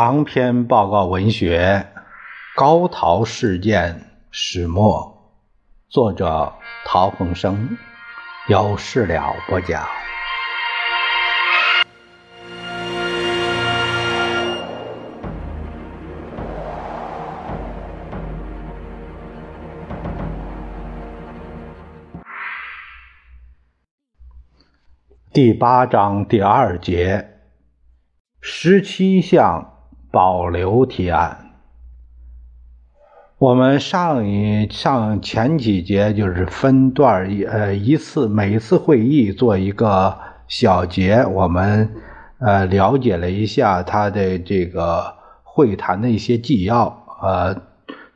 长篇报告文学《高陶事件始末》，作者陶恒生，有事了不讲。第八章第二节。十七项保留提案，我们上一上前几节就是分段一呃一次每一次会议做一个小结，我们呃了解了一下他的这个会谈的一些纪要，呃，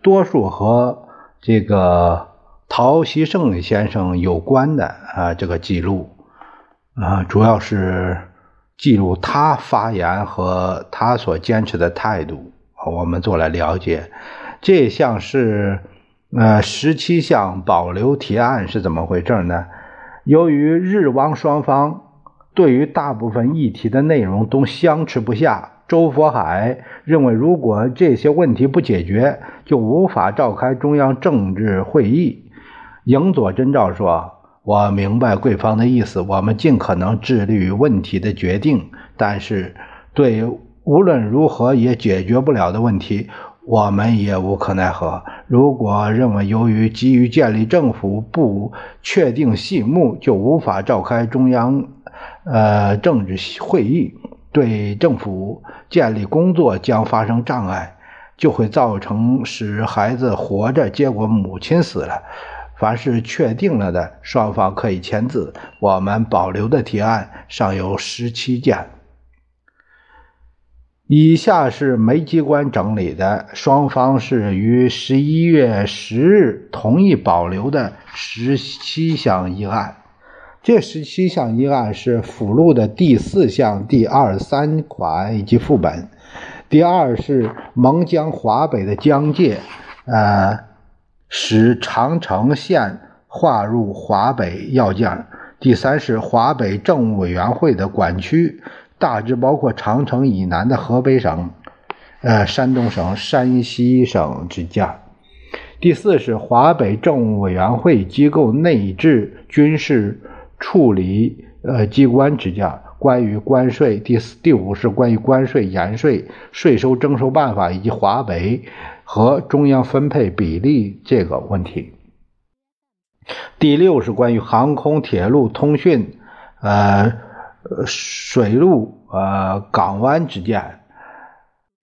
多数和这个陶希圣先生有关的啊这个记录啊，主要是。记录他发言和他所坚持的态度，我们做了了解。这项是呃十七项保留提案是怎么回事呢？由于日汪双方对于大部分议题的内容都相持不下，周佛海认为如果这些问题不解决，就无法召开中央政治会议。影佐真照说。我明白贵方的意思，我们尽可能致力于问题的决定，但是对无论如何也解决不了的问题，我们也无可奈何。如果认为由于急于建立政府不确定细目，就无法召开中央呃政治会议，对政府建立工作将发生障碍，就会造成使孩子活着，结果母亲死了。凡是确定了的，双方可以签字。我们保留的提案尚有十七件。以下是煤机关整理的，双方是于十一月十日同意保留的十七项议案。这十七项议案是附录的第四项第二三款以及副本。第二是蒙江华北的疆界，呃。使长城县划入华北要件。第三是华北政务委员会的管区，大致包括长城以南的河北省、呃山东省、山西省之间。第四是华北政务委员会机构内置军事处理呃机关之间。关于关税。第四、第五是关于关税、盐税、税收征收办法以及华北。和中央分配比例这个问题。第六是关于航空、铁路、通讯、呃水路、呃港湾之间，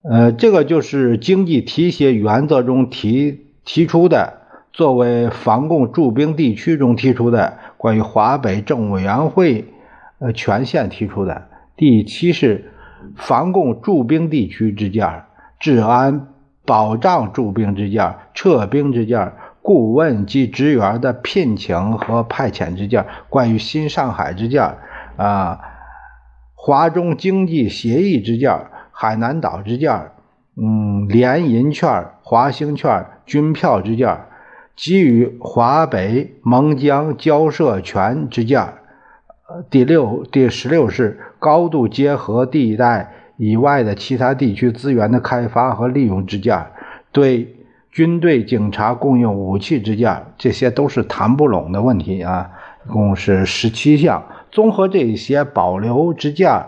呃，这个就是经济提携原则中提提出的，作为防共驻兵地区中提出的关于华北政务委员会呃权限提出的。第七是防共驻兵地区之间治安。保障驻兵之件、撤兵之件、顾问及职员的聘请和派遣之件、关于新上海之件、啊，华中经济协议之件、海南岛之件、嗯，联银券、华兴券、军票之件，给予华北蒙江交涉权之件。第六、第十六是高度结合地带。以外的其他地区资源的开发和利用之间，对军队、警察供应武器之间，这些都是谈不拢的问题啊。一共是十七项，综合这些保留之件，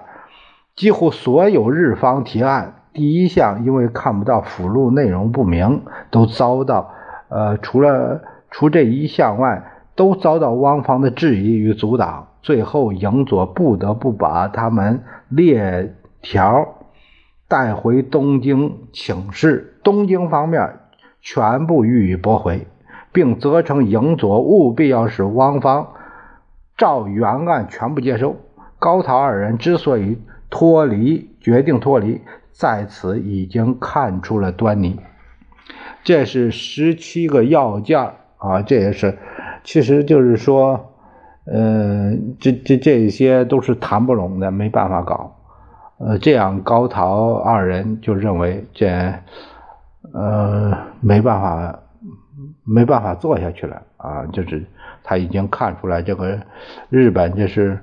几乎所有日方提案，第一项因为看不到附录内容不明，都遭到呃，除了除这一项外，都遭到汪方的质疑与阻挡。最后，营佐不得不把他们列。条带回东京请示，东京方面全部予以驳回，并责成营佐务必要使汪方照原案全部接收。高陶二人之所以脱离，决定脱离，在此已经看出了端倪。这是十七个要件啊，这也是，其实就是说，嗯，这这这些都是谈不拢的，没办法搞。呃，这样高陶二人就认为这，呃，没办法，没办法做下去了啊！就是他已经看出来，这个日本这是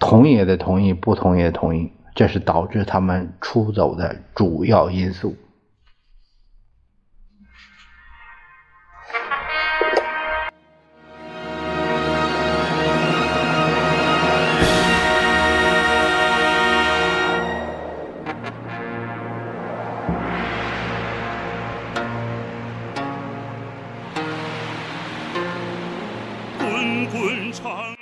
同意也得同意，不同意也同意，这是导致他们出走的主要因素。滚长。